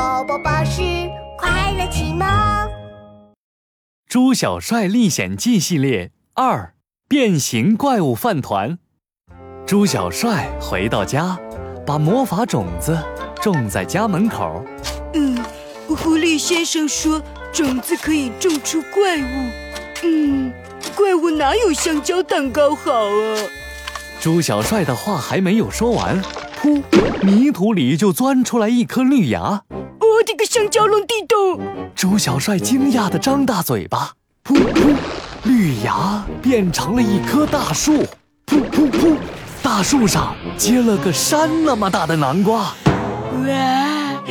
宝宝巴士快乐启蒙，《猪小帅历险记》系列二：变形怪物饭团。猪小帅回到家，把魔法种子种在家门口。嗯，狐狸先生说种子可以种出怪物。嗯，怪物哪有香蕉蛋糕好啊？猪小帅的话还没有说完，噗，泥土里就钻出来一颗绿芽。个香蕉龙地洞！猪小帅惊讶的张大嘴巴，噗噗，绿芽变成了一棵大树。噗噗噗，大树上结了个山那么大的南瓜。哇，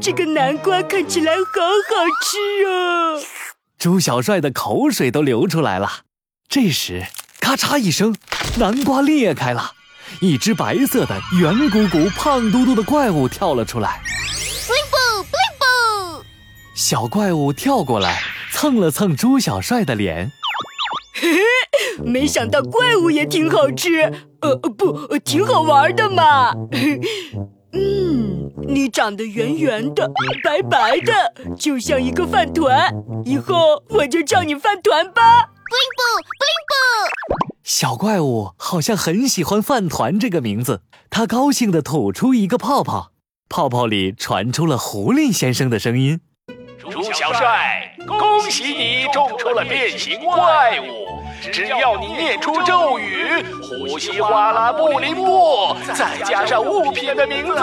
这个南瓜看起来好好吃哦！猪小帅的口水都流出来了。这时，咔嚓一声，南瓜裂开了，一只白色的、圆鼓鼓、胖嘟嘟的怪物跳了出来。小怪物跳过来，蹭了蹭猪小帅的脸。嘿嘿，没想到怪物也挺好吃，呃，不，挺好玩的嘛。嗯，你长得圆圆的、白白的，就像一个饭团。以后我就叫你饭团吧。布灵布，布灵布！小怪物好像很喜欢“饭团”这个名字，他高兴地吐出一个泡泡，泡泡里传出了狐狸先生的声音：“猪小帅，恭喜你种出了变形怪物！只要你念出咒语‘呼吸哗啦布灵布’，再加上物品的名字，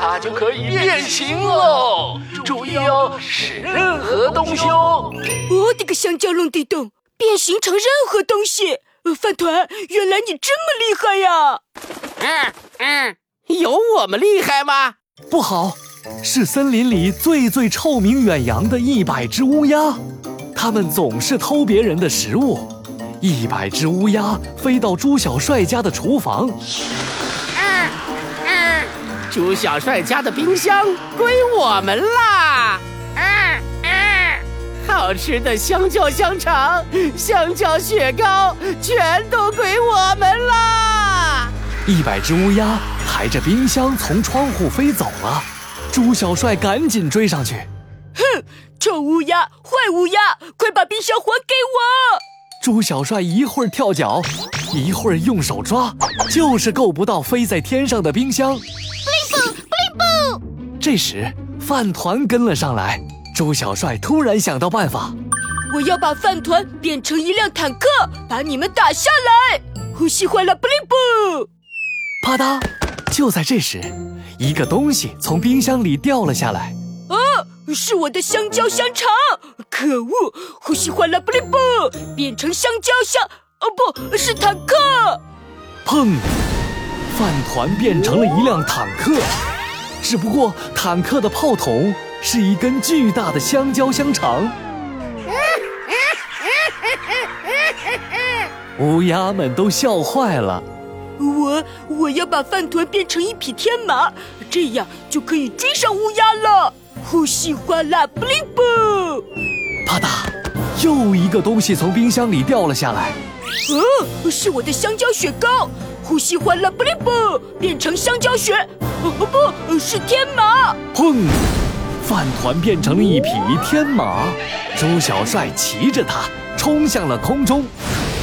它就可以变形喽！注意哦，是任何东西哦！我的个香蕉龙地洞，变形成任何东西！呃，饭团，原来你这么厉害呀！嗯嗯，有我们厉害吗？不好，是森林里最最臭名远扬的一百只乌鸦，它们总是偷别人的食物。一百只乌鸦飞到猪小帅家的厨房，嗯嗯，猪小帅家的冰箱归我们啦！嗯嗯，好吃的香蕉香肠、香蕉雪糕全都归我们啦！一百只乌鸦抬着冰箱从窗户飞走了，猪小帅赶紧追上去。哼，臭乌鸦，坏乌鸦，快把冰箱还给我！猪小帅一会儿跳脚，一会儿用手抓，就是够不到飞在天上的冰箱。布灵布，布灵布！这时，饭团跟了上来。猪小帅突然想到办法，我要把饭团变成一辆坦克，把你们打下来！呼吸坏了，布灵布！啪嗒！就在这时，一个东西从冰箱里掉了下来。啊，是我的香蕉香肠！可恶，呼吸坏了，不灵不！变成香蕉香……哦，不是坦克！砰！饭团变成了一辆坦克，只不过坦克的炮筒是一根巨大的香蕉香肠。乌鸦们都笑坏了。我我要把饭团变成一匹天马，这样就可以追上乌鸦了。呼吸哗啦，布灵布！啪嗒，又一个东西从冰箱里掉了下来。嗯，是我的香蕉雪糕。呼吸哗啦，布灵布！变成香蕉雪。哦不，是天马。砰！饭团变成了一匹天马，猪小帅骑着它冲向了空中。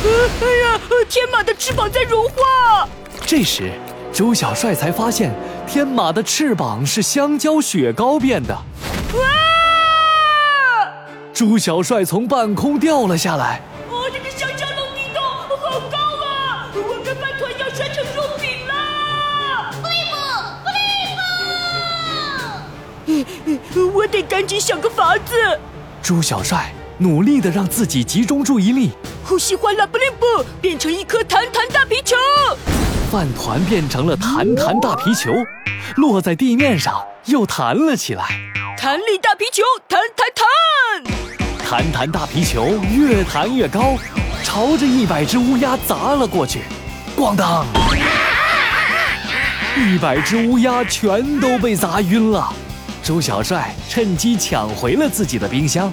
哎呀，天马的翅膀在融化。这时，猪小帅才发现，天马的翅膀是香蕉雪糕变的。哇！猪小帅从半空掉了下来。哦，这个香蕉龙地洞好高啊！我跟饭团要摔成肉饼啦！布灵布，布灵布！我得赶紧想个法子。猪小帅努力的让自己集中注意力。呼吸欢乐布灵布，变成一颗弹弹大皮球。饭团变成了弹弹大皮球，落在地面上又弹了起来。弹力大皮球，弹弹弹！弹弹大皮球越弹越高，朝着一百只乌鸦砸了过去。咣当！一百只乌鸦全都被砸晕了。周小帅趁机抢回了自己的冰箱。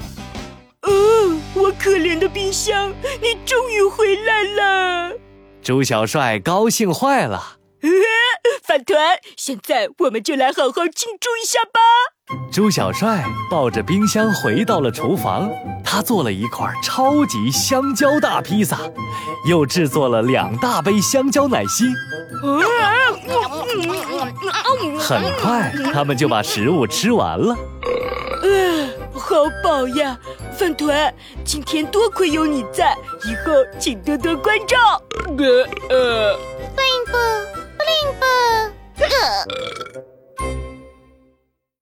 我可怜的冰箱，你终于回来了！猪小帅高兴坏了。饭团，现在我们就来好好庆祝一下吧！猪小帅抱着冰箱回到了厨房，他做了一块超级香蕉大披萨，又制作了两大杯香蕉奶昔。很快，他们就把食物吃完了。呃，好饱呀！饭团，今天多亏有你在，以后请多多关照。呃呃，布灵布，布灵布，呃。